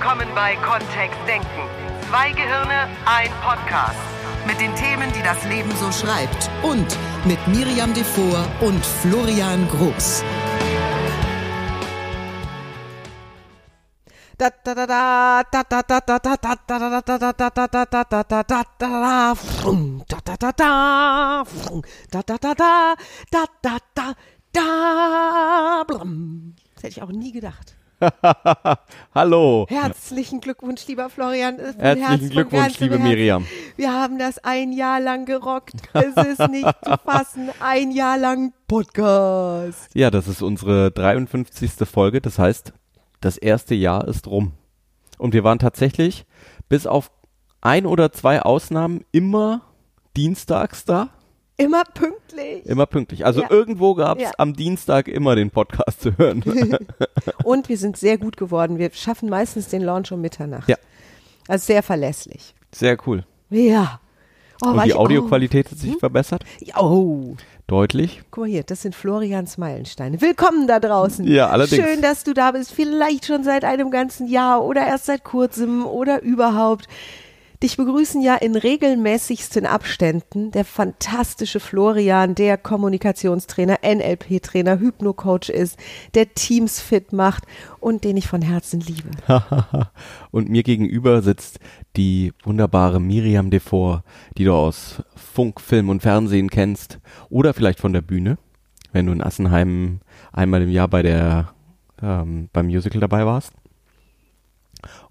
Willkommen bei Kontext Denken. Zwei Gehirne, ein Podcast. Mit den Themen, die das Leben so schreibt. Und mit Miriam Devor und Florian Groß. Das hätte ich auch nie gedacht. Hallo. Herzlichen Glückwunsch, lieber Florian. Herzlichen Herz, Glückwunsch, liebe. Miriam. Wir haben das ein Jahr lang gerockt. Es ist nicht zu fassen. Ein Jahr lang Podcast. Ja, das ist unsere 53. Folge. Das heißt, das erste Jahr ist rum. Und wir waren tatsächlich bis auf ein oder zwei Ausnahmen immer dienstags da. Immer pünktlich. Immer pünktlich. Also Ja. irgendwo gab es Ja. am Dienstag immer den Podcast zu hören. Und wir sind sehr gut geworden. Wir schaffen meistens den Launch um Mitternacht. Ja. Also sehr verlässlich. Sehr cool. Ja. Oh, Und die Audioqualität hat sich Hm? verbessert. Oh. Deutlich. Guck mal hier, das sind Florians Meilensteine. Willkommen da draußen. Ja, allerdings. Schön, dass du da bist. Vielleicht schon seit einem ganzen Jahr oder erst seit kurzem oder überhaupt. Dich begrüßen ja in regelmäßigsten Abständen der fantastische Florian, der Kommunikationstrainer, NLP-Trainer, Hypno-Coach ist, der Teams fit macht und den ich von Herzen liebe. Und mir gegenüber sitzt die wunderbare Miriam Devor, die du aus Funk, Film und Fernsehen kennst. Oder vielleicht von der Bühne, wenn du in Assenheim einmal im Jahr bei der, ähm, beim Musical dabei warst.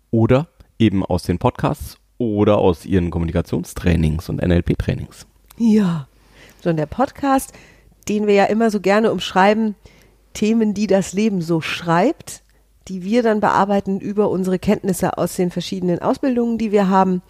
Oder eben aus den Podcasts oder aus ihren Kommunikationstrainings und NLP-Trainings. Ja. So, und der Podcast, den wir ja immer so gerne umschreiben, Themen, die das Leben so schreibt, die wir dann bearbeiten über unsere Kenntnisse aus den verschiedenen Ausbildungen, die wir haben,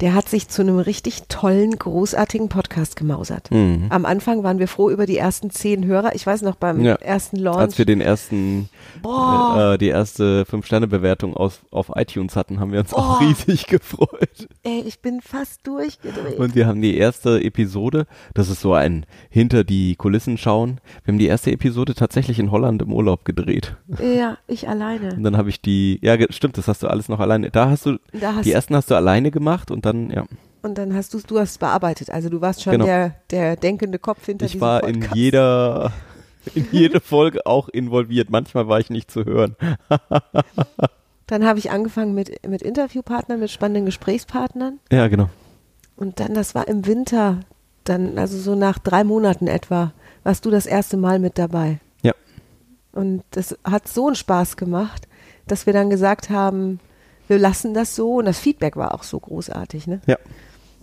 der hat sich zu einem richtig tollen, großartigen Podcast gemausert. Mhm. Am Anfang waren wir froh über die ersten zehn Hörer. Ich weiß noch, beim Ja. ersten Launch. Als wir den ersten, äh, die erste Fünf-Sterne-Bewertung auf iTunes hatten, haben wir uns auch Oh. riesig gefreut. Ey, ich bin fast durchgedreht. Und wir haben die erste Episode, das ist so ein hinter die Kulissen schauen. Wir haben die erste Episode tatsächlich in Holland im Urlaub gedreht. ja, ich alleine. Und dann habe ich die, ja stimmt, das hast du alles noch alleine. Da hast du, Da hast die ersten hast du alleine gemacht und dann, ja. Und dann hast du du hast bearbeitet. Also du warst schon Genau. der, der denkende Kopf hinter Ich diesem war Podcast. in jeder, in jede Folge auch involviert. Manchmal war ich nicht zu hören. Dann habe ich angefangen mit, mit Interviewpartnern, mit spannenden Gesprächspartnern. Ja, genau. Und dann, das war im Winter, dann, also so nach drei Monaten etwa, warst du das erste Mal mit dabei. Ja. Und das hat so einen Spaß gemacht, dass wir dann gesagt haben, wir lassen das so. Und das Feedback war auch so großartig, ne? Ja,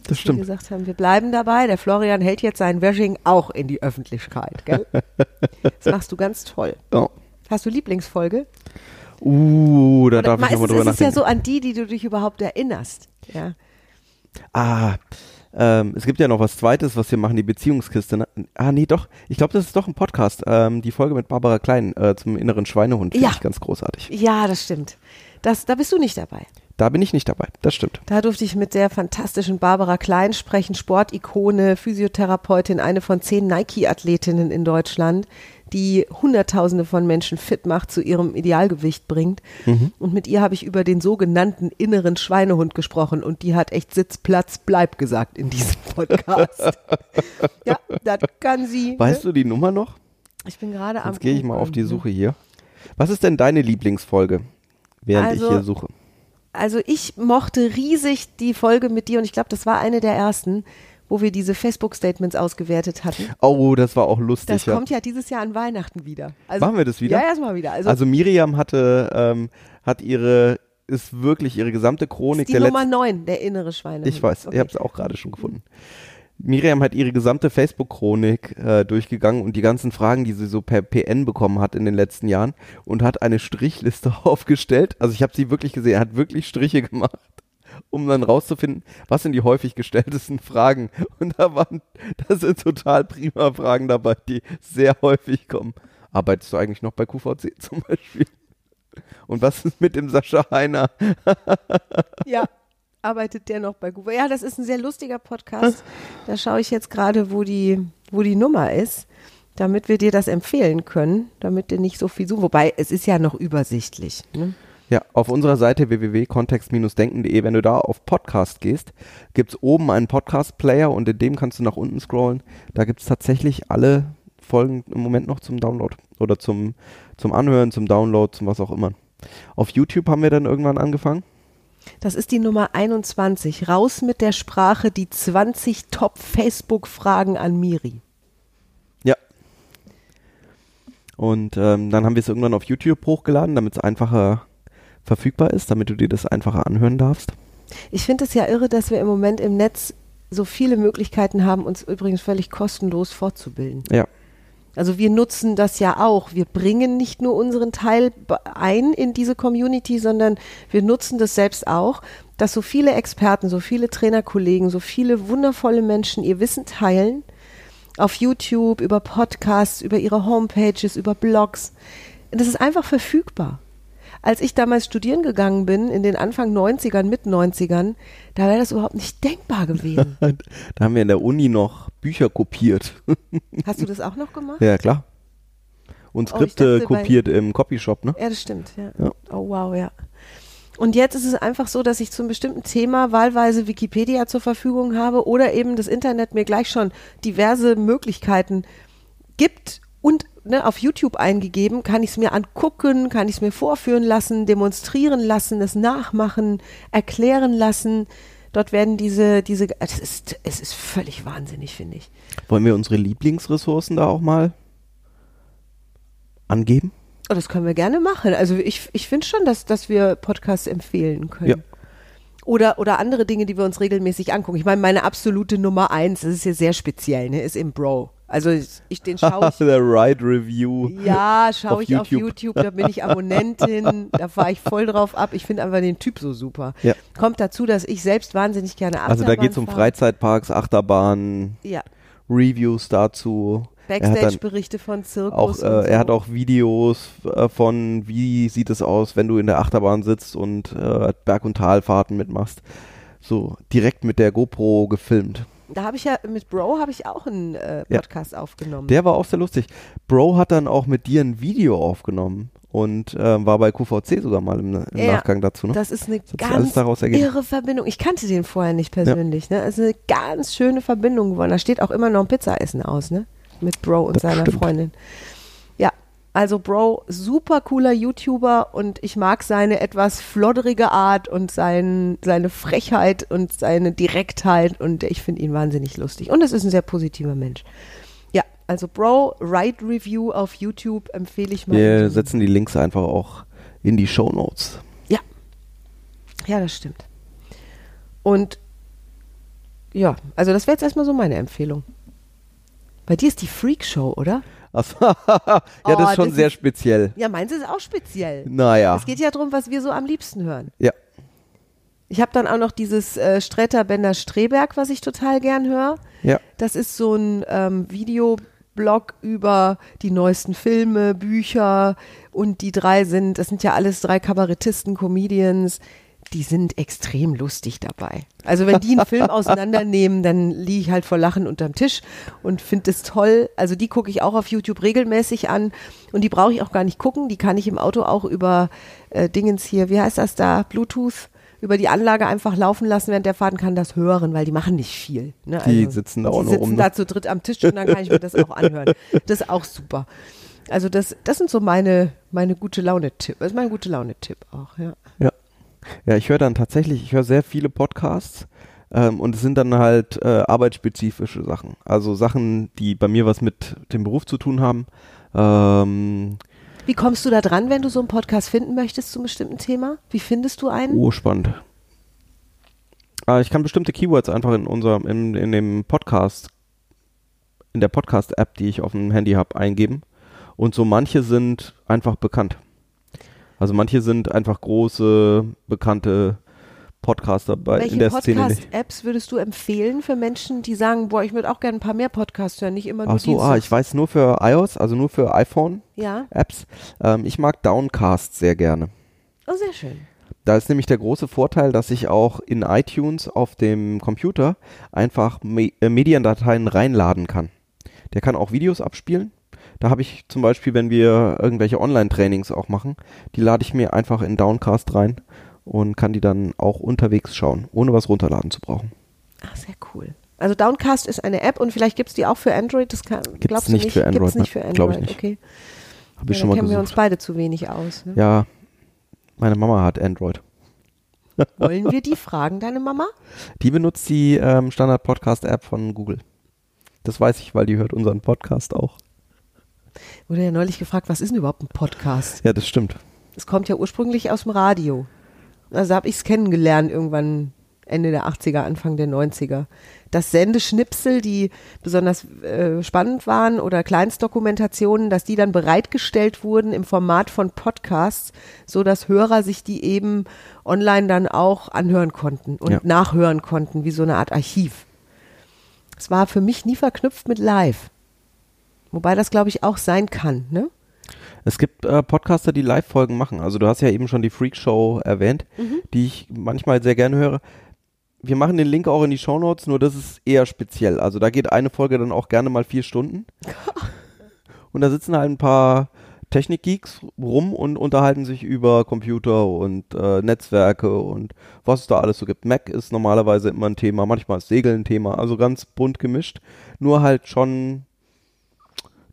das Wir stimmt. gesagt haben, wir bleiben dabei. Der Florian hält jetzt sein Washing auch in die Öffentlichkeit, gell? das machst du ganz toll. Oh. Hast du Lieblingsfolge? Uh, da darf ich nochmal drüber ist es ja nachdenken. so an die, die du dich überhaupt erinnerst. Ja. Ah, ähm, es gibt ja noch was Zweites, was wir machen, die Beziehungskiste. Ne? Ah, nee, doch. Ich glaube, das ist doch ein Podcast. Ähm, die Folge mit Barbara Klein äh, zum inneren Schweinehund finde Ja. ich ganz großartig. Ja, das stimmt. Das, da bist du nicht dabei. Da bin ich nicht dabei. Das stimmt. Da durfte ich mit der fantastischen Barbara Klein sprechen, Sportikone, Physiotherapeutin, eine von zehn Nike-Athletinnen in Deutschland, die Hunderttausende von Menschen fit macht, zu ihrem Idealgewicht bringt. Und mit ihr habe ich über den sogenannten inneren Schweinehund gesprochen und die hat echt Sitz, Platz, bleib gesagt in diesem Podcast. ja, das kann sie. Weißt ne? du die Nummer noch? Ich bin gerade am. Jetzt gehe ich mal auf die Gucken. Suche hier. Was ist denn deine Lieblingsfolge, während Also- ich hier suche? Also ich mochte riesig die Folge mit dir und ich glaube, das war eine der ersten, wo wir diese Facebook-Statements ausgewertet hatten. Oh, das war auch lustig. Das ja. kommt ja dieses Jahr an Weihnachten wieder. Also, Machen wir das wieder? Ja, erstmal wieder. Also, Also Miriam hatte, ähm, hat ihre, ist wirklich ihre gesamte Chronik die der Nummer letzten 9, der innere Schweine. Ich weiß, ich habe es auch gerade schon gefunden. Miriam hat ihre gesamte Facebook-Chronik äh, durchgegangen und die ganzen Fragen, die sie so per PN bekommen hat in den letzten Jahren und hat eine Strichliste aufgestellt. Also ich habe sie wirklich gesehen, er hat wirklich Striche gemacht, um dann rauszufinden, was sind die häufig gestelltesten Fragen. Und da waren, da sind total prima Fragen dabei, die sehr häufig kommen. Arbeitest du eigentlich noch bei QVC zum Beispiel? Und was ist mit dem Sascha Heiner? Ja, arbeitet der noch bei Google. Ja, das ist ein sehr lustiger Podcast. Da schaue ich jetzt gerade, wo die, wo die Nummer ist, damit wir dir das empfehlen können, damit du nicht so viel suchen. Wobei, es ist ja noch übersichtlich. Ne? Ja, auf unserer Seite www.kontext-denken.de, wenn du da auf Podcast gehst, gibt es oben einen Podcast-Player und in dem kannst du nach unten scrollen. Da gibt es tatsächlich alle Folgen im Moment noch zum Download oder zum, zum Anhören, zum Download, zum was auch immer. Auf YouTube haben wir dann irgendwann angefangen. Das ist die Nummer 21. Raus mit der Sprache, die 20 Top-Facebook-Fragen an Miri. Ja. Und ähm, dann haben wir es irgendwann auf YouTube hochgeladen, damit es einfacher verfügbar ist, damit du dir das einfacher anhören darfst. Ich finde es ja irre, dass wir im Moment im Netz so viele Möglichkeiten haben, uns übrigens völlig kostenlos fortzubilden. Ja. Also wir nutzen das ja auch. Wir bringen nicht nur unseren Teil ein in diese Community, sondern wir nutzen das selbst auch, dass so viele Experten, so viele Trainerkollegen, so viele wundervolle Menschen ihr Wissen teilen auf YouTube, über Podcasts, über ihre Homepages, über Blogs. Das ist einfach verfügbar. Als ich damals studieren gegangen bin, in den Anfang 90ern, mit 90ern, da wäre das überhaupt nicht denkbar gewesen. da haben wir in der Uni noch Bücher kopiert. Hast du das auch noch gemacht? Ja, klar. Und Oh, Skripte ich dachte, kopiert im Copyshop, ne? Ja, das stimmt, ja. Ja. Oh wow, ja. Und jetzt ist es einfach so, dass ich zu einem bestimmten Thema wahlweise Wikipedia zur Verfügung habe oder eben das Internet mir gleich schon diverse Möglichkeiten gibt und ne, auf YouTube eingegeben, kann ich es mir angucken, kann ich es mir vorführen lassen, demonstrieren lassen, es nachmachen, erklären lassen. Dort werden diese, diese, es ist, es ist völlig wahnsinnig, finde ich. Wollen wir unsere Lieblingsressourcen da auch mal angeben? Oh, das können wir gerne machen. Also ich, ich finde schon, dass, dass wir Podcasts empfehlen können. Ja. Oder, oder andere Dinge, die wir uns regelmäßig angucken. Ich meine, meine absolute Nummer eins, das ist hier sehr speziell, ne, ist im Bro. Also ich, den schaue ich. The Ride Review. Ja, schaue ich auf YouTube. YouTube, da bin ich Abonnentin, da fahre ich voll drauf ab. Ich finde einfach den Typ so super. Ja. Kommt dazu, dass ich selbst wahnsinnig gerne Achterbahn Also da geht es um. Freizeitparks, Achterbahnen, Ja, Reviews dazu. Er Backstage-Berichte von Zirkus. auch, und so. äh, er hat auch Videos äh, von, wie sieht es aus, wenn du in der Achterbahn sitzt und äh, Berg- und Talfahrten mitmachst. So direkt mit der GoPro gefilmt. Da habe ich ja, mit Bro habe ich auch einen äh, Ja. Podcast aufgenommen. Der war auch sehr lustig. Bro hat dann auch mit dir ein Video aufgenommen und äh, war bei QVC sogar mal im, im Ja, Nachgang dazu. Ne? Das ist eine alles ganz irre Verbindung. Ich kannte den vorher nicht persönlich. Ne? Es ist eine ganz schöne Verbindung geworden. Da steht auch immer noch ein Pizzaessen aus, ne? Mit Bro und Das seiner stimmt. Freundin. Also Bro, super cooler YouTuber und ich mag seine etwas flodderige Art und sein, seine Frechheit und seine Direktheit und ich finde ihn wahnsinnig lustig. Und es ist ein sehr positiver Mensch. Ja, also Bro, Ride Review auf YouTube empfehle ich mal. Wir setzen die Links einfach auch in die Show Notes. Ja. Ja, das stimmt. Und ja, also das wäre jetzt erstmal so meine Empfehlung. Bei dir ist die Freak Show, oder? Achso, ja, Oh, das ist schon das sehr ist- speziell. Ja, meins ist auch speziell. Naja. Es geht ja darum, was wir so am liebsten hören. Ja. Ich habe dann auch noch dieses äh, Stretter Bender Streberg, was ich total gern höre. Ja. Das ist so ein ähm, Videoblog über die neuesten Filme, Bücher und die drei sind, das sind ja alles drei Kabarettisten, Comedians, die sind extrem lustig dabei. Also wenn die einen Film auseinandernehmen, dann liege ich halt vor Lachen unterm Tisch und finde es toll. Also die gucke ich auch auf YouTube regelmäßig an und die brauche ich auch gar nicht gucken. Die kann ich im Auto auch über äh, Dingens hier, wie heißt das da, Bluetooth, über die Anlage einfach laufen lassen während der Fahrt und kann das hören, weil die machen nicht viel. Ne? Die sitzen da auch die nur sitzen rum, da ne? zu dritt am Tisch und dann kann ich mir das auch anhören. Das ist auch super. Also das, das sind so meine, meine gute Laune-Tipp. Das ist mein gute Laune-Tipp auch, ja. Ja. Ja, ich höre dann tatsächlich, ich höre sehr viele Podcasts ähm, und es sind dann halt äh, arbeitsspezifische Sachen. Also Sachen, die bei mir was mit dem Beruf zu tun haben. Ähm, Wie kommst du da dran, wenn du so einen Podcast finden möchtest zu einem bestimmten Thema? Wie findest du einen? oh, spannend. Äh, ich kann bestimmte Keywords einfach in unserem, in, in dem Podcast, in der Podcast-App, die ich auf dem Handy habe, eingeben. Und so manche sind einfach bekannt. Also manche sind einfach große, bekannte Podcaster bei Welche in der Szene nicht. Podcast-Apps würdest du empfehlen für Menschen, die sagen, boah, ich würde auch gerne ein paar mehr Podcasts hören, nicht immer nur Ach so, ah, ich weiß nur für iOS, also nur für Ja, iPhone-Apps. Ähm, ich mag Downcast sehr gerne. oh, sehr schön. Da ist nämlich der große Vorteil, dass ich auch in iTunes auf dem Computer einfach Me äh, Mediendateien reinladen kann. Der kann auch Videos abspielen. Da habe ich zum Beispiel, wenn wir irgendwelche Online-Trainings auch machen, die lade ich mir einfach in Downcast rein und kann die dann auch unterwegs schauen, ohne was runterladen zu brauchen. Ach, sehr cool. Also Downcast ist eine App und vielleicht gibt es die auch für Android. Das kann, Gibt's glaubst du nicht nicht für Android, Gibt's nicht ne? für Glaub Android, ich nicht. okay. Habe ich Ja, schon mal kennen wir uns gesucht. beide zu wenig aus. Ne? Ja, meine Mama hat Android. Wollen wir die fragen, deine Mama? Die benutzt die ähm, Standard-Podcast-App von Google. Das weiß ich, weil die hört unseren Podcast auch. Wurde ja neulich gefragt, was ist denn überhaupt ein Podcast? Ja, das stimmt. Es kommt ja ursprünglich aus dem Radio. Also habe ich es kennengelernt irgendwann Ende der 80er, Anfang der 90er. Dass Sendeschnipsel, die besonders äh, spannend waren oder Kleinstdokumentationen, dass die dann bereitgestellt wurden im Format von Podcasts, so dass Hörer sich die eben online dann auch anhören konnten und Ja. nachhören konnten, wie so eine Art Archiv. Es war für mich nie verknüpft mit Live. Wobei das, glaube ich, auch sein kann, ne? Es gibt äh, Podcaster, die Live-Folgen machen. Also du hast ja eben schon die Freak Show erwähnt, die ich manchmal sehr gerne höre. Wir machen den Link auch in die Shownotes, nur das ist eher speziell. Also da geht eine Folge dann auch gerne mal vier Stunden. und da sitzen halt ein paar Technikgeeks rum und unterhalten sich über Computer und äh, Netzwerke und was es da alles so gibt. Mac ist normalerweise immer ein Thema, manchmal ist Segeln ein Thema, also ganz bunt gemischt. Nur halt schon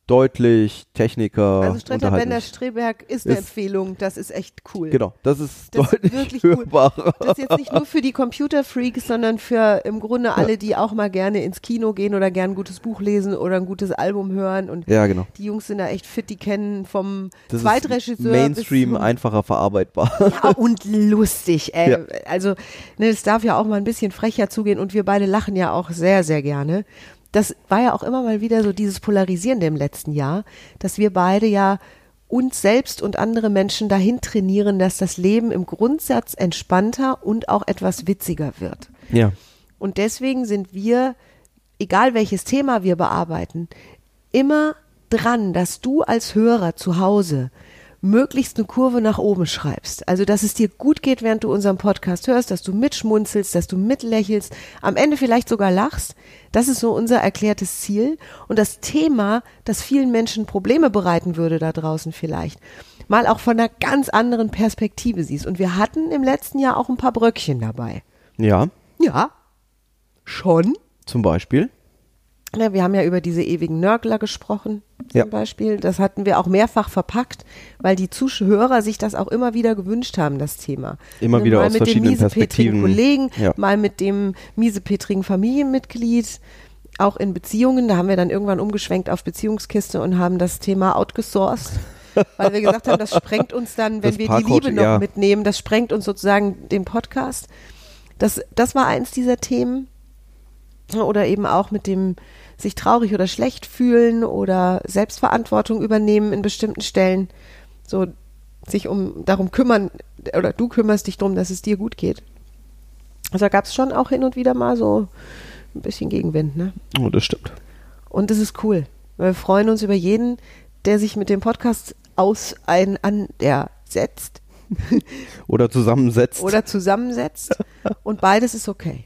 deutlich Techniker. Also Stretter Bender. Streberg ist eine Ist- Empfehlung, das ist echt cool. Genau, das ist Das ist deutlich wirklich cool. hörbarer. Das ist jetzt nicht nur für die Computerfreaks, sondern für im Grunde alle, die auch mal gerne ins Kino gehen oder gern ein gutes Buch lesen oder ein gutes Album hören. Und Ja, genau. die Jungs sind da echt fit, die kennen vom Das ist Zweitregisseur Mainstream einfacher verarbeitbar. ja, und lustig. Ey. Ja. Also ne, es darf ja auch mal ein bisschen frecher zugehen und wir beide lachen ja auch sehr, sehr gerne. Das war ja auch immer mal wieder so dieses Polarisierende im letzten Jahr, dass wir beide ja uns selbst und andere Menschen dahin trainieren, dass das Leben im Grundsatz entspannter und auch etwas witziger wird. ja. Und deswegen sind wir, egal welches Thema wir bearbeiten, immer dran, dass du als Hörer zu Hause möglichst eine Kurve nach oben schreibst. Also, dass es dir gut geht, während du unseren Podcast hörst, dass du mitschmunzelst, dass du mitlächelst, am Ende vielleicht sogar lachst. Das ist so unser erklärtes Ziel. Und das Thema, das vielen Menschen Probleme bereiten würde da draußen vielleicht, mal auch von einer ganz anderen Perspektive siehst. Und wir hatten im letzten Jahr auch ein paar Bröckchen dabei. Ja, Ja, schon. zum Beispiel. Ja, wir haben ja über diese ewigen Nörgler gesprochen, zum Ja. Beispiel. Das hatten wir auch mehrfach verpackt, weil die Zuhörer sich das auch immer wieder gewünscht haben, das Thema. Immer Ne, wieder mal aus mit dem verschiedenen miesepetrigen Perspektiven. Kollegen, Ja. mal mit dem miesepetrigen Familienmitglied, auch in Beziehungen. Da haben wir dann irgendwann umgeschwenkt auf Beziehungskiste und haben das Thema outgesourced. Weil wir gesagt haben, das sprengt uns dann, wenn Das wir die Parkcoach, Liebe noch ja. mitnehmen, das sprengt uns sozusagen den Podcast. Das, das war eins dieser Themen oder eben auch mit dem sich traurig oder schlecht fühlen oder Selbstverantwortung übernehmen in bestimmten Stellen, so sich um darum kümmern oder du kümmerst dich darum, dass es dir gut geht. Also da gab es schon auch hin und wieder mal so ein bisschen Gegenwind, ne? Oh, das stimmt. Und das ist cool. Wir freuen uns über jeden, der sich mit dem Podcast aus ein an der setzt Oder zusammensetzt. oder zusammensetzt und beides ist okay.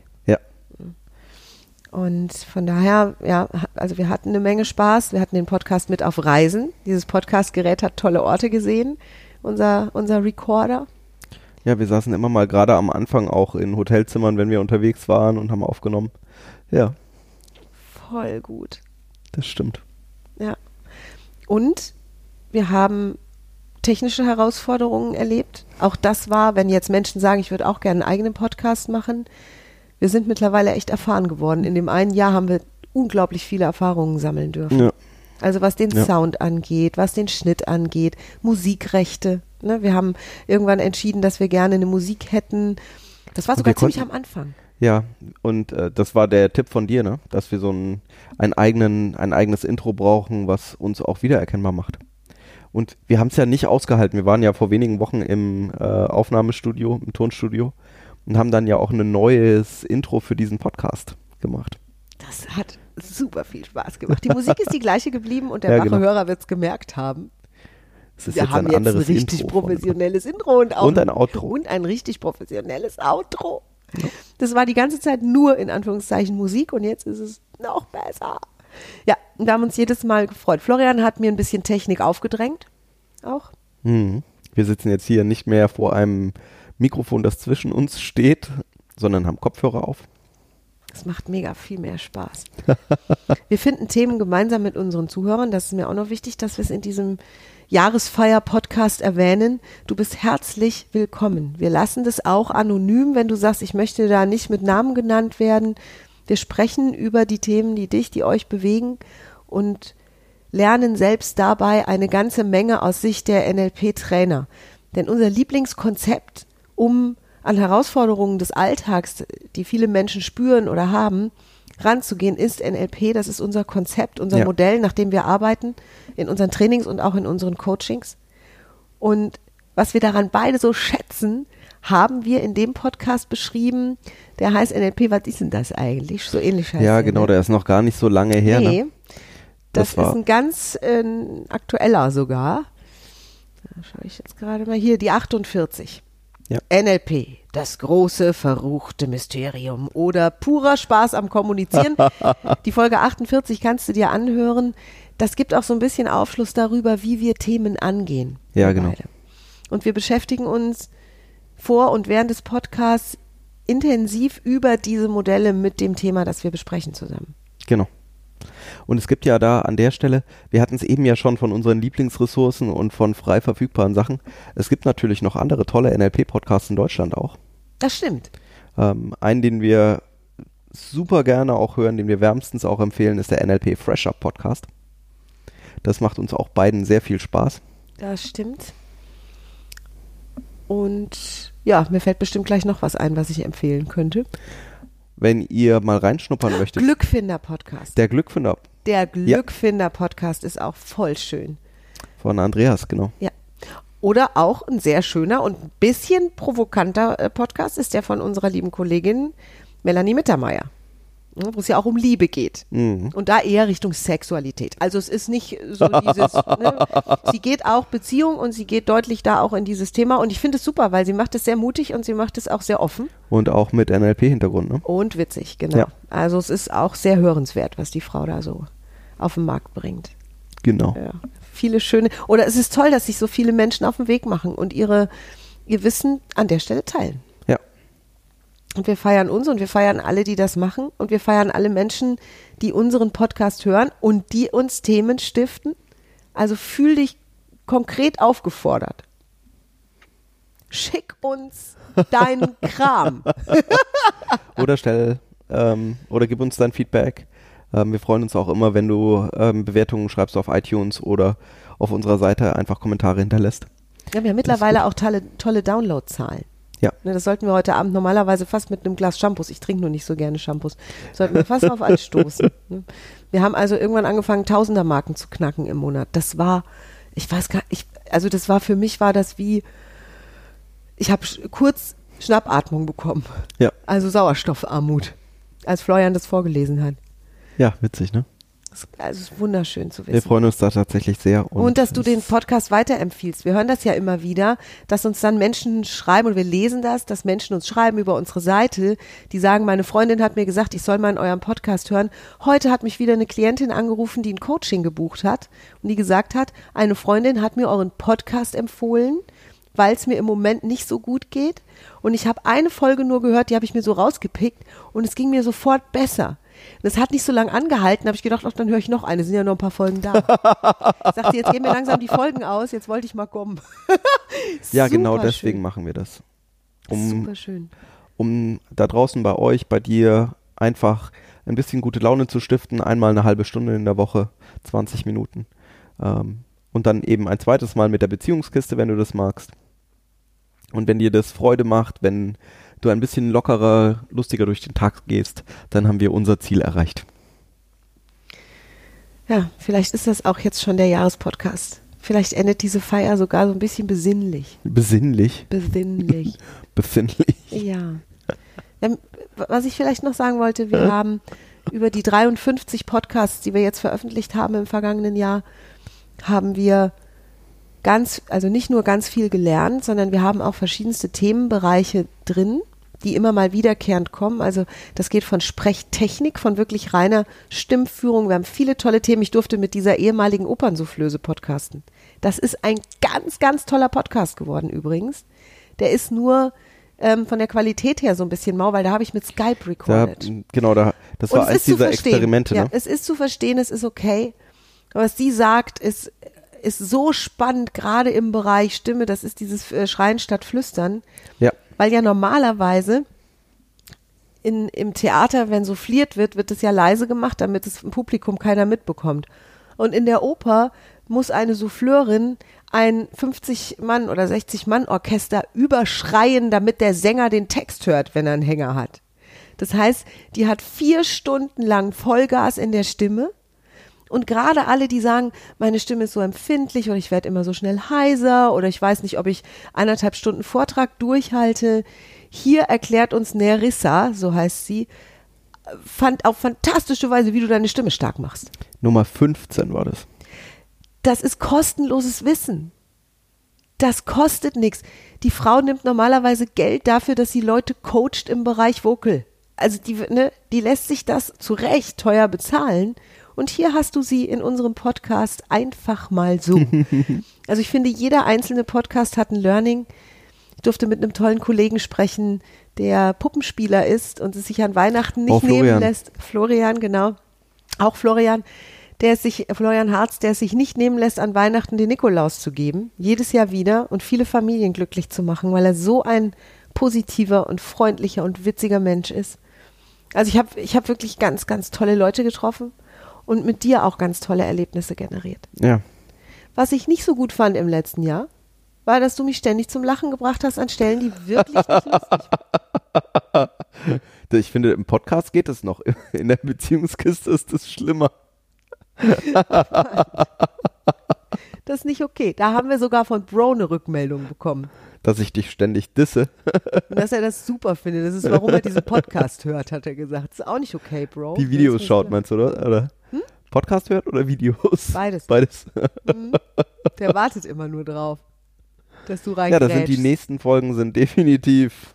Und von daher, ja, also wir hatten eine Menge Spaß. Wir hatten den Podcast mit auf Reisen. Dieses Podcast-Gerät hat tolle Orte gesehen. Unser, unser Recorder. Ja, wir saßen immer mal gerade am Anfang auch in Hotelzimmern, wenn wir unterwegs waren und haben aufgenommen. Ja, Voll gut. das stimmt. Ja. Und wir haben technische Herausforderungen erlebt. Auch das war, wenn jetzt Menschen sagen, ich würde auch gerne einen eigenen Podcast machen. Wir sind mittlerweile echt erfahren geworden. In dem einen Jahr haben wir unglaublich viele Erfahrungen sammeln dürfen. Ja. Also was den Ja. Sound angeht, was den Schnitt angeht, Musikrechte. Ne? Wir haben irgendwann entschieden, dass wir gerne eine Musik hätten. Das war sogar ziemlich am Anfang. Ja, und äh, das war der Tipp von dir, ne? Dass wir so ein, ein, eigenen, ein eigenes Intro brauchen, was uns auch wiedererkennbar macht. Und wir haben es ja nicht ausgehalten. Wir waren ja vor wenigen Wochen im äh, Aufnahmestudio, im Tonstudio und haben dann ja auch ein neues Intro für diesen Podcast gemacht. Das hat super viel Spaß gemacht. Die Musik ist die gleiche geblieben und der Ja, wache genau. Hörer wird es gemerkt haben. Wir jetzt haben ein jetzt ein richtig Intro professionelles Intro und auch Und ein Outro. Und ein richtig professionelles Outro. Das war die ganze Zeit nur in Anführungszeichen Musik und jetzt ist es noch besser. Ja, wir haben uns jedes Mal gefreut. Florian hat mir ein bisschen Technik aufgedrängt. Auch. Mhm. Wir sitzen jetzt hier nicht mehr vor einem Mikrofon, das zwischen uns steht, sondern haben Kopfhörer auf. Das macht mega viel mehr Spaß. wir finden Themen gemeinsam mit unseren Zuhörern. Das ist mir auch noch wichtig, dass wir es in diesem Jahresfeier-Podcast erwähnen. Du bist herzlich willkommen. Wir lassen das auch anonym, wenn du sagst, ich möchte da nicht mit Namen genannt werden. Wir sprechen über die Themen, die dich, die euch bewegen und lernen selbst dabei eine ganze Menge aus Sicht der NLP-Trainer. Denn unser Lieblingskonzept, um an Herausforderungen des Alltags, die viele Menschen spüren oder haben, ranzugehen, ist NLP. Das ist unser Konzept, unser Ja. Modell, nach dem wir arbeiten in unseren Trainings und auch in unseren Coachings. Und was wir daran beide so schätzen, haben wir in dem Podcast beschrieben. Der heißt NLP. Was ist denn das eigentlich? So ähnlich heißt ja, genau, ne? der ist noch gar nicht so lange her. Nee, Ne? das, Das ist ein ganz äh, aktueller sogar. Da schaue ich jetzt gerade mal hier, die 48. Ja. NLP, das große verruchte Mysterium oder purer Spaß am Kommunizieren. die Folge 48 kannst du dir anhören. Das gibt auch so ein bisschen Aufschluss darüber, wie wir Themen angehen. Ja, genau. beide. Und wir beschäftigen uns vor und während des Podcasts intensiv über diese Modelle mit dem Thema, das wir besprechen zusammen. Genau. Und es gibt ja da an der Stelle, wir hatten es eben ja schon von unseren Lieblingsressourcen und von frei verfügbaren Sachen. Es gibt natürlich noch andere tolle NLP-Podcasts in Deutschland auch. Das stimmt. Ähm, einen, den wir super gerne auch hören, den wir wärmstens auch empfehlen, ist der NLP Fresh Up Podcast. Das macht uns auch beiden sehr viel Spaß. Das stimmt. Und ja, mir fällt bestimmt gleich noch was ein, was ich empfehlen könnte. Wenn ihr mal reinschnuppern möchtet, Glückfinder-Podcast. der Glückfinder Der Glückfinder-Podcast ist auch voll schön. von Andreas, genau. Ja. Oder auch ein sehr schöner und ein bisschen provokanter äh, Podcast ist der von unserer lieben Kollegin Melanie Mittermeier. Ja, Wo es ja auch um Liebe geht. Mhm. Und da eher Richtung Sexualität. Also es ist nicht so dieses, ne? sie geht auch Beziehung und sie geht deutlich da auch in dieses Thema. Und ich finde es super, weil sie macht es sehr mutig und sie macht es auch sehr offen Und auch mit NLP-Hintergrund, ne? und witzig, genau. Ja. Also es ist auch sehr hörenswert, was die Frau da so auf den Markt bringt. Genau. Ja. Viele schöne, oder es ist toll, dass sich so viele Menschen auf den Weg machen und ihre, ihr Wissen an der Stelle teilen. Und wir feiern uns und wir feiern alle, die das machen. Und wir feiern alle Menschen, die unseren Podcast hören und die uns Themen stiften. Also fühl dich konkret aufgefordert. Schick uns deinen Kram. Oder stell ähm, oder gib uns dein Feedback. Ähm, wir freuen uns auch immer, wenn du ähm, Bewertungen schreibst auf iTunes oder auf unserer Seite einfach Kommentare hinterlässt. Ja, wir haben mittlerweile auch tolle, tolle Downloadzahlen. Ja. Ne, das sollten wir heute Abend normalerweise fast mit einem Glas Shampoos, ich trinke nur nicht so gerne Shampoos, sollten wir fast auf anstoßen. Ne? Wir haben also irgendwann angefangen, Tausendermarken zu knacken im Monat. Das war, ich weiß gar nicht, also das war für mich war das wie, ich habe kurz Schnappatmung bekommen. Ja. Also Sauerstoffarmut, als Florian das vorgelesen hat. Ja, witzig, ne? Das, also es ist wunderschön zu wissen. Wir freuen uns da tatsächlich sehr. Und, dass du den Podcast weiterempfiehlst. Wir hören das ja immer wieder, dass uns dann Menschen schreiben und wir lesen das, dass Menschen uns schreiben über unsere Seite, die sagen, meine Freundin hat mir gesagt, ich soll mal in eurem Podcast hören. Heute hat mich wieder eine Klientin angerufen, die ein Coaching gebucht hat und die gesagt hat, eine Freundin hat mir euren Podcast empfohlen, weil es mir im Moment nicht so gut geht. Und ich habe eine Folge nur gehört, die habe ich mir so rausgepickt und es ging mir sofort besser. Das hat nicht so lange angehalten, habe ich gedacht, ach, dann höre ich noch eine, sind ja noch ein paar Folgen da. Ich sagte, jetzt gehen mir langsam die Folgen aus, jetzt wollte ich mal kommen. Ja, genau deswegen schön. machen wir das. Um, Super schön. um da draußen bei euch, bei dir einfach ein bisschen gute Laune zu stiften, einmal eine halbe Stunde in der Woche, 20 Minuten. Ähm, und dann eben ein zweites Mal mit der Beziehungskiste, wenn du das magst. Und wenn dir das Freude macht, wenn du ein bisschen lockerer, lustiger durch den Tag gehst, dann haben wir unser Ziel erreicht. Ja, vielleicht ist das auch jetzt schon der Jahrespodcast. Vielleicht endet diese Feier sogar so ein bisschen besinnlich. Besinnlich, Besinnlich. befindlich. ja. Ähm, Was ich vielleicht noch sagen wollte, wir haben über die 53 Podcasts, die wir jetzt veröffentlicht haben im vergangenen Jahr, haben wir ganz, also nicht nur ganz viel gelernt, sondern wir haben auch verschiedenste Themenbereiche drin, die immer mal wiederkehrend kommen. Also das geht von Sprechtechnik, von wirklich reiner Stimmführung. Wir haben viele tolle Themen. Ich durfte mit dieser ehemaligen Opernsoufflöse podcasten. Das ist ein ganz, ganz toller Podcast geworden übrigens. Der ist nur ähm, von der Qualität her so ein bisschen mau, weil da habe ich mit Skype Da, recorded. genau, da, das Und war es eins ist zu dieser verstehen. Experimente, ja, ne? Es ist zu verstehen, es ist okay. Aber was sie sagt, ist, ist so spannend, gerade im Bereich Stimme. Das ist dieses äh, Schreien statt Flüstern. Ja. Weil ja normalerweise in, im Theater, wenn souffliert wird, wird es ja leise gemacht, damit es im Publikum keiner mitbekommt. Und in der Oper muss eine Souffleurin ein 50-Mann- oder 60-Mann-Orchester überschreien, damit der Sänger den Text hört, wenn er einen Hänger hat. Das heißt, die hat vier Stunden lang Vollgas in der Stimme. Und gerade alle, die sagen, meine Stimme ist so empfindlich oder ich werde immer so schnell heiser oder ich weiß nicht, ob ich eineinhalb Stunden Vortrag durchhalte. Hier erklärt uns Nerissa, so heißt sie, fand auf fantastische Weise, wie du deine Stimme stark machst. Nummer 15 war das. Das ist kostenloses Wissen. Das kostet nichts. Die Frau nimmt normalerweise Geld dafür, dass sie Leute coacht im Bereich Vocal. Also die, ne, die lässt sich das zu Recht teuer bezahlen. Und hier hast du sie in unserem Podcast einfach mal so. also ich finde, jeder einzelne Podcast hat ein Learning. Ich durfte mit einem tollen Kollegen sprechen, der Puppenspieler ist und es sich an Weihnachten nicht Oh, nehmen lässt. Florian, genau. Auch Florian, der es sich, Florian Harz, der es sich nicht nehmen lässt, an Weihnachten den Nikolaus zu geben, jedes Jahr wieder und viele Familien glücklich zu machen, weil er so ein positiver und freundlicher und witziger Mensch ist. Also ich habe ich hab wirklich ganz, ganz tolle Leute getroffen und mit dir auch ganz tolle Erlebnisse generiert. Ja. Was ich nicht so gut fand im letzten Jahr, war, dass du mich ständig zum Lachen gebracht hast an Stellen, die wirklich nicht lustig waren. Ich finde, im Podcast geht es noch. In der Beziehungskiste ist es schlimmer. Das ist nicht okay. Da haben wir sogar von Bro eine Rückmeldung bekommen. Dass ich dich ständig disse. Und dass er das super findet. Das ist, warum er diesen Podcast hört, hat er gesagt. Das ist auch nicht okay, Bro. Die Das Videos schaut, meinst du, oder? oder? Podcast hört oder Videos? Beides. Beides. Der wartet immer nur drauf, dass du Ja, reingrätschst. da sind die nächsten Folgen sind definitiv,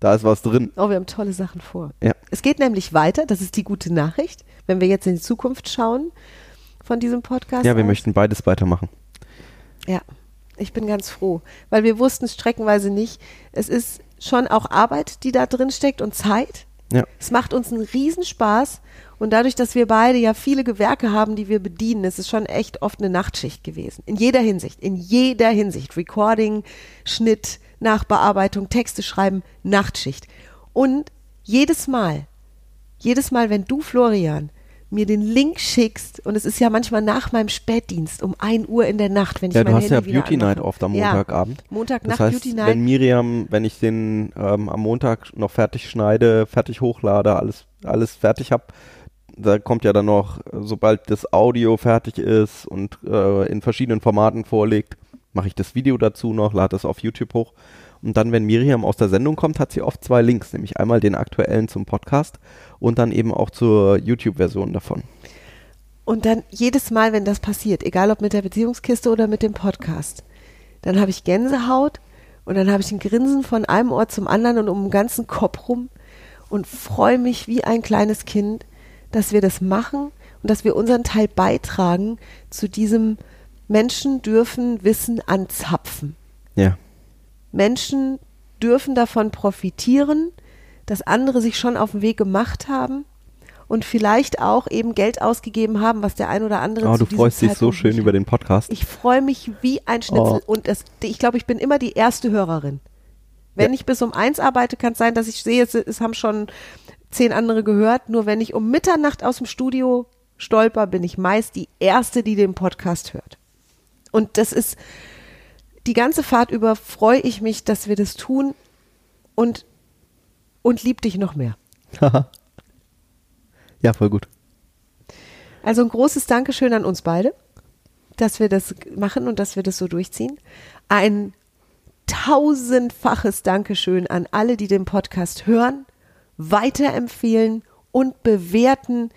da ist was drin. Oh, wir haben tolle Sachen vor. Ja. Es geht nämlich weiter, das ist die gute Nachricht, wenn wir jetzt in die Zukunft schauen von diesem Podcast. Ja, wir aus. möchten beides weitermachen. Ja, ich bin ganz froh, weil wir wussten streckenweise nicht. Es ist schon auch Arbeit, die da drin steckt und Zeit. Ja. Es macht uns einen Riesenspaß und dadurch, dass wir beide ja viele Gewerke haben, die wir bedienen, ist es schon echt oft eine Nachtschicht gewesen. In jeder Hinsicht, in jeder Hinsicht. Recording, Schnitt, Nachbearbeitung, Texte schreiben, Nachtschicht. Und jedes Mal, jedes Mal, wenn du, Florian, mir den Link schickst, und es ist ja manchmal nach meinem Spätdienst um 1 Uhr in der Nacht, wenn ich Ja, mein du hast Handy ja Beauty Night anmache. oft am Ja. Montagabend. Montagnacht Das heißt, Beauty Night. wenn Miriam, wenn ich den ähm, am Montag noch fertig schneide, fertig hochlade, alles, alles fertig hab, da kommt ja dann noch, sobald das Audio fertig ist und äh, in verschiedenen Formaten vorliegt, mache ich das Video dazu noch, lade es auf YouTube hoch. Und dann, wenn Miriam aus der Sendung kommt, hat sie oft zwei Links, nämlich einmal den aktuellen zum Podcast und dann eben auch zur YouTube-Version davon. Und dann jedes Mal, wenn das passiert, egal ob mit der Beziehungskiste oder mit dem Podcast, dann habe ich Gänsehaut und dann habe ich ein Grinsen von einem Ort zum anderen und um den ganzen Kopf rum und freue mich wie ein kleines Kind, dass wir das machen und dass wir unseren Teil beitragen zu diesem Menschen dürfen Wissen anzapfen. Ja. Menschen dürfen davon profitieren, dass andere sich schon auf den Weg gemacht haben und vielleicht auch eben Geld ausgegeben haben, was der ein oder andere Oh, du freust dich so schön über den Podcast. Ich freue mich wie ein Schnitzel Oh. und es, ich glaube, ich bin immer die erste Hörerin. Wenn Ja. ich bis um eins arbeite, kann es sein, dass ich sehe, es, es haben schon zehn andere gehört. Nur wenn ich um Mitternacht aus dem Studio stolper, bin ich meist die erste, die den Podcast hört. Und das ist die ganze Fahrt über freue ich mich, dass wir das tun und und lieb dich noch mehr. ja, voll gut. Also ein großes Dankeschön an uns beide, dass wir das machen und dass wir das so durchziehen. Ein tausendfaches Dankeschön an alle, die den Podcast hören, weiterempfehlen und bewerten.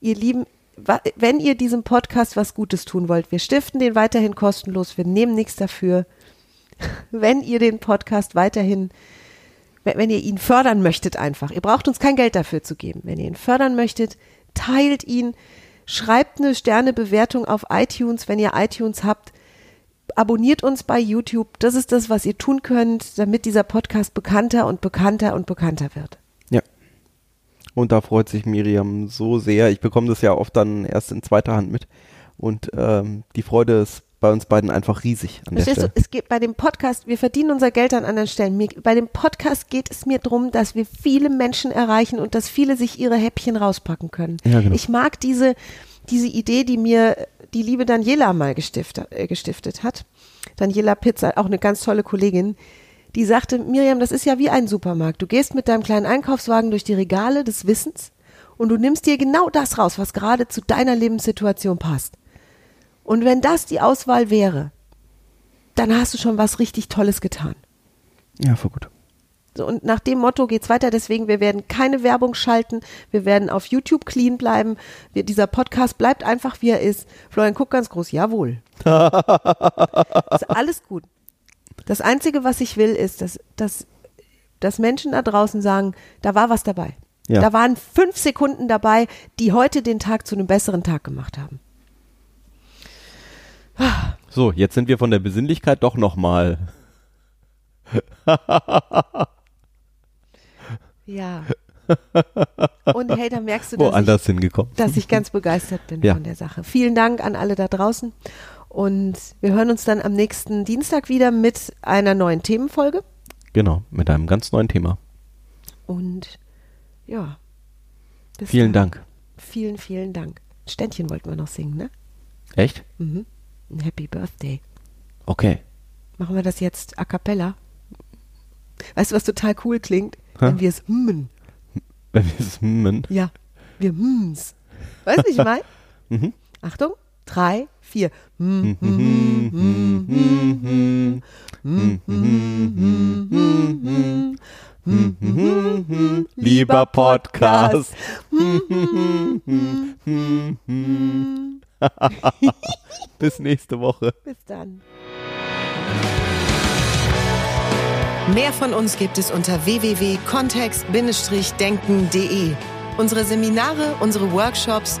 Ihr Lieben, wenn ihr diesem Podcast was Gutes tun wollt, wir stiften den weiterhin kostenlos, wir nehmen nichts dafür. Wenn ihr den Podcast weiterhin wenn, ihr ihn fördern möchtet einfach, ihr braucht uns kein Geld dafür zu geben. Wenn ihr ihn fördern möchtet, teilt ihn, schreibt eine Sternebewertung auf iTunes, wenn ihr iTunes habt. Abonniert uns bei YouTube. Das ist das, was ihr tun könnt, damit dieser Podcast bekannter und bekannter und bekannter wird. Und da freut sich Miriam so sehr. Ich bekomme das ja oft dann erst in zweiter Hand mit. Und ähm, die Freude ist bei uns beiden einfach riesig an der Verstehst du, Stelle. es geht bei dem Podcast, wir verdienen unser Geld an anderen Stellen. Mir, bei dem Podcast geht es mir darum, dass wir viele Menschen erreichen und dass viele sich ihre Häppchen rauspacken können. Ja, genau. Ich mag diese, diese Idee, die mir die liebe Daniela mal gestiftet, äh, gestiftet hat. Daniela Pizza, auch eine ganz tolle Kollegin, die sagte, Miriam, das ist ja wie ein Supermarkt. Du gehst mit deinem kleinen Einkaufswagen durch die Regale des Wissens und du nimmst dir genau das raus, was gerade zu deiner Lebenssituation passt. Und wenn das die Auswahl wäre, dann hast du schon was richtig Tolles getan. Ja, voll gut. So, und nach dem Motto geht's weiter. Deswegen, wir werden keine Werbung schalten. Wir werden auf YouTube clean bleiben. Wir, dieser Podcast bleibt einfach, wie er ist. Florian guckt ganz groß. Jawohl. ist alles gut. Das Einzige, was ich will, ist, dass, dass, dass Menschen da draußen sagen, da war was dabei. Ja. Da waren fünf Sekunden dabei, die heute den Tag zu einem besseren Tag gemacht haben. So, jetzt sind wir von der Besinnlichkeit doch nochmal. Ja. Und hey, da merkst du, dass ich, Woanders hingekommen. dass ich ganz begeistert bin Ja. von der Sache. Vielen Dank an alle da draußen. Und wir hören uns dann am nächsten Dienstag wieder mit einer neuen Themenfolge. Genau, mit einem ganz neuen Thema. Und ja. Vielen dann. Dank. Vielen, vielen Dank. Ständchen wollten wir noch singen, ne? Echt? Mhm. Ein Happy Birthday. Okay. Machen wir das jetzt a cappella? Weißt du, was total cool klingt? Hä? Wenn wir es hummen. Wenn wir es hm, Ja, wir hmms. Weißt du, ich meine? Mhm. Achtung, drei, vier. Lieber Podcast. Bis nächste Woche. Bis dann. Mehr von uns gibt es unter www.kontext-denken.de. Unsere Seminare, unsere Workshops